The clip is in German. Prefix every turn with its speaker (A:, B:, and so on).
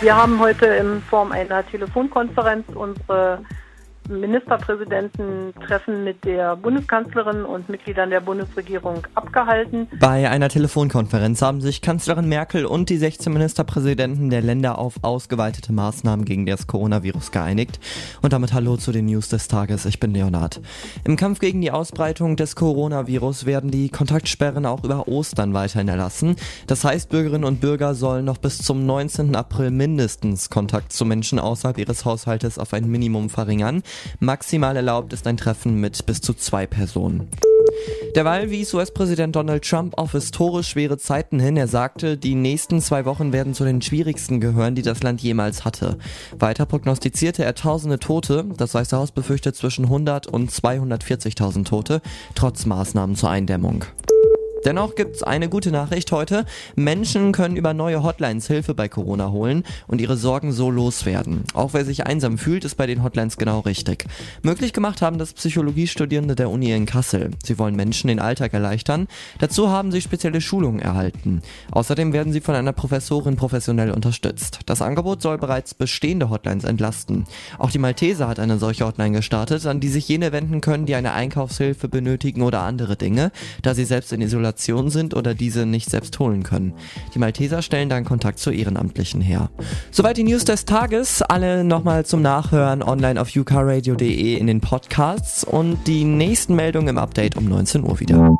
A: Wir haben heute in Form einer Telefonkonferenz unsere Ministerpräsidententreffen mit der Bundeskanzlerin und Mitgliedern der Bundesregierung abgehalten.
B: Bei einer Telefonkonferenz haben sich Kanzlerin Merkel und die 16 Ministerpräsidenten der Länder auf ausgeweitete Maßnahmen gegen das Coronavirus geeinigt. Und damit hallo zu den News des Tages. Ich bin Leonard. Im Kampf gegen die Ausbreitung des Coronavirus werden die Kontaktsperren auch über Ostern weiterhin erlassen. Das heißt, Bürgerinnen und Bürger sollen noch bis zum 19. April mindestens Kontakt zu Menschen außerhalb ihres Haushaltes auf ein Minimum verringern. Maximal erlaubt ist ein Treffen mit bis zu zwei Personen. Derweil wies US-Präsident Donald Trump auf historisch schwere Zeiten hin. Er sagte, die nächsten zwei Wochen werden zu den schwierigsten gehören, die das Land jemals hatte. Weiter prognostizierte er tausende Tote. Das Weiße Haus befürchtet zwischen 100 und 240.000 Tote, trotz Maßnahmen zur Eindämmung. Dennoch gibt's eine gute Nachricht heute. Menschen können über neue Hotlines Hilfe bei Corona holen und ihre Sorgen so loswerden. Auch wer sich einsam fühlt, ist bei den Hotlines genau richtig. Möglich gemacht haben das Psychologiestudierende der Uni in Kassel. Sie wollen Menschen den Alltag erleichtern. Dazu haben sie spezielle Schulungen erhalten. Außerdem werden sie von einer Professorin professionell unterstützt. Das Angebot soll bereits bestehende Hotlines entlasten. Auch die Malteser hat eine solche Hotline gestartet, an die sich jene wenden können, die eine Einkaufshilfe benötigen oder andere Dinge, da sie selbst in Isolation Isolation sind oder diese nicht selbst holen können. Die Malteser stellen dann Kontakt zu Ehrenamtlichen her. Soweit die News des Tages. Alle nochmal zum Nachhören online auf ukaradio.de in den Podcasts und die nächsten Meldungen im Update um 19 Uhr wieder.